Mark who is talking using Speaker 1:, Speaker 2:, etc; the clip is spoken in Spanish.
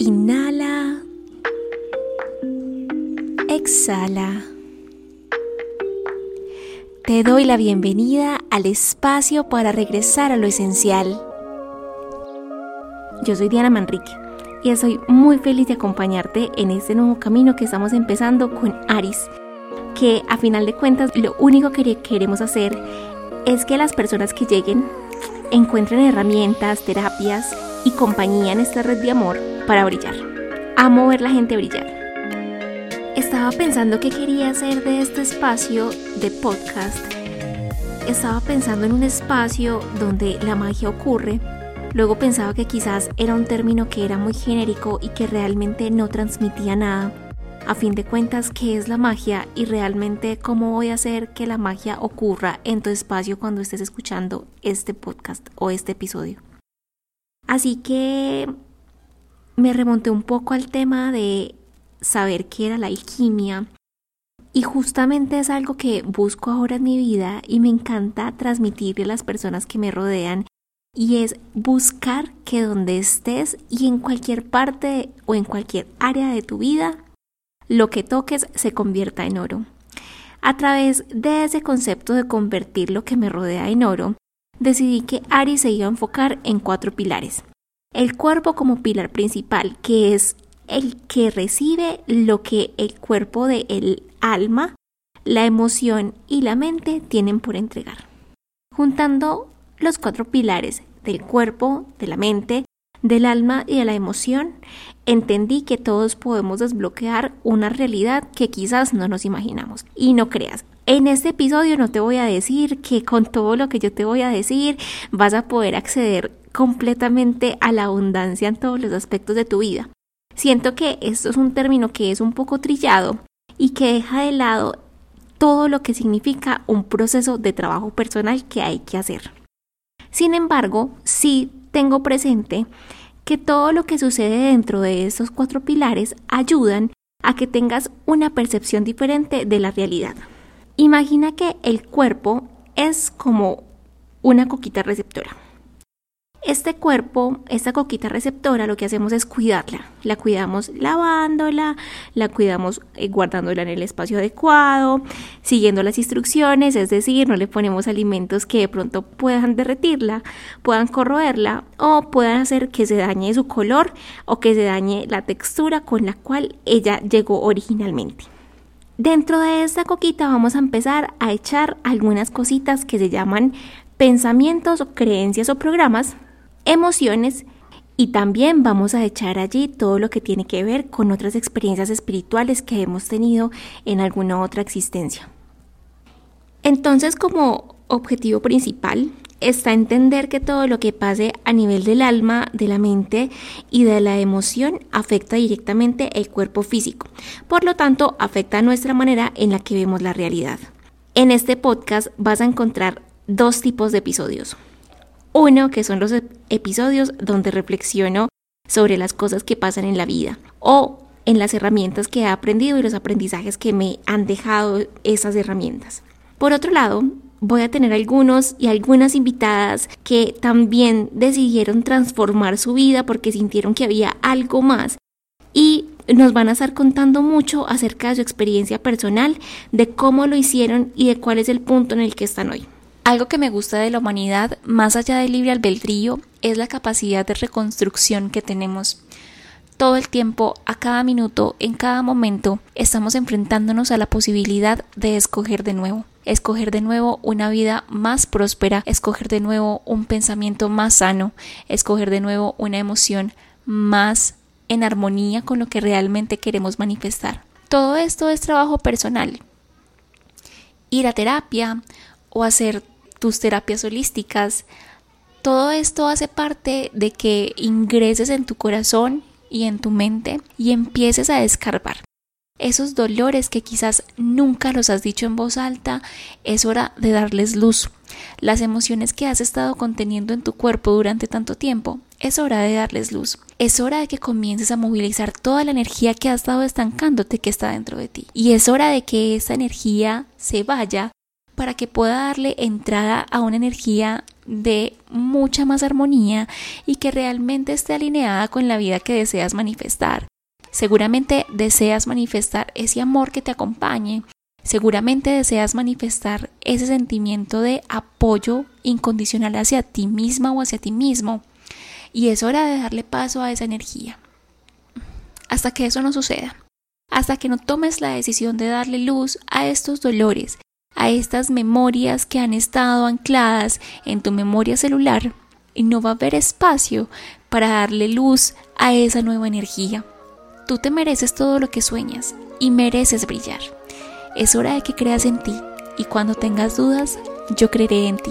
Speaker 1: Inhala. Exhala. Te doy la bienvenida al espacio para regresar a lo esencial. Yo soy Diana Manrique y estoy muy feliz de acompañarte en este nuevo camino que estamos empezando con Aris, que a final de cuentas lo único que queremos hacer es que las personas que lleguen encuentren herramientas, terapias y compañía en esta red de amor para brillar. Amo ver la gente brillar. Estaba pensando qué quería hacer de este espacio de podcast. Estaba pensando en un espacio donde la magia ocurre. Luego pensaba que quizás era un término que era muy genérico y que realmente no transmitía nada. A fin de cuentas, ¿qué es la magia? Y realmente, ¿cómo voy a hacer que la magia ocurra en tu espacio cuando estés escuchando este podcast o este episodio? Así que me remonté un poco al tema de saber qué era la alquimia. Y justamente es algo que busco ahora en mi vida y me encanta transmitirle a las personas que me rodean y es buscar que donde estés y en cualquier parte o en cualquier área de tu vida, lo que toques se convierta en oro. A través de ese concepto de convertir lo que me rodea en oro, decidí que Ari se iba a enfocar en cuatro pilares. El cuerpo como pilar principal, que es el que recibe lo que el cuerpo del el alma, la emoción y la mente tienen por entregar. Juntando los cuatro pilares del cuerpo, de la mente, del alma y de la emoción, entendí que todos podemos desbloquear una realidad que quizás no nos imaginamos. Y no creas, en este episodio no te voy a decir que con todo lo que yo te voy a decir vas a poder acceder completamente a la abundancia en todos los aspectos de tu vida. Siento que esto es un término que es un poco trillado y que deja de lado todo lo que significa un proceso de trabajo personal que hay que hacer. Sin embargo, sí tengo presente que todo lo que sucede dentro de estos cuatro pilares ayudan a que tengas una percepción diferente de la realidad. Imagina que el cuerpo es como una coquita receptora. Este cuerpo, esta coquita receptora, lo que hacemos es cuidarla. La cuidamos lavándola, la cuidamos eh, guardándola en el espacio adecuado, siguiendo las instrucciones, es decir, no le ponemos alimentos que de pronto puedan derretirla, puedan corroerla o puedan hacer que se dañe su color o que se dañe la textura con la cual ella llegó originalmente. Dentro de esta coquita vamos a empezar a echar algunas cositas que se llaman pensamientos creencias o programas emociones y también vamos a echar allí todo lo que tiene que ver con otras experiencias espirituales que hemos tenido en alguna otra existencia. Entonces, como objetivo principal está entender que todo lo que pase a nivel del alma, de la mente y de la emoción afecta directamente el cuerpo físico. Por lo tanto, afecta nuestra manera en la que vemos la realidad. En este podcast vas a encontrar dos tipos de episodios. Uno, que son los episodios donde reflexiono sobre las cosas que pasan en la vida o en las herramientas que he aprendido y los aprendizajes que me han dejado esas herramientas. Por otro lado, voy a tener algunos y algunas invitadas que también decidieron transformar su vida porque sintieron que había algo más y nos van a estar contando mucho acerca de su experiencia personal, de cómo lo hicieron y de cuál es el punto en el que están hoy. Algo que me gusta de la humanidad, más allá del libre albedrío, es la capacidad de reconstrucción que tenemos. Todo el tiempo, a cada minuto, en cada momento, estamos enfrentándonos a la posibilidad de escoger de nuevo. Escoger de nuevo una vida más próspera, escoger de nuevo un pensamiento más sano, escoger de nuevo una emoción más en armonía con lo que realmente queremos manifestar. Todo esto es trabajo personal. Ir a terapia o hacer tus terapias holísticas. Todo esto hace parte de que ingreses en tu corazón y en tu mente y empieces a descarbar. Esos dolores que quizás nunca los has dicho en voz alta, es hora de darles luz. Las emociones que has estado conteniendo en tu cuerpo durante tanto tiempo, es hora de darles luz. Es hora de que comiences a movilizar toda la energía que ha estado estancándote que está dentro de ti. Y es hora de que esa energía se vaya para que pueda darle entrada a una energía de mucha más armonía y que realmente esté alineada con la vida que deseas manifestar. Seguramente deseas manifestar ese amor que te acompañe, seguramente deseas manifestar ese sentimiento de apoyo incondicional hacia ti misma o hacia ti mismo y es hora de darle paso a esa energía. Hasta que eso no suceda, hasta que no tomes la decisión de darle luz a estos dolores, a estas memorias que han estado ancladas en tu memoria celular y no va a haber espacio para darle luz a esa nueva energía. Tú te mereces todo lo que sueñas y mereces brillar. Es hora de que creas en ti y cuando tengas dudas, yo creeré en ti.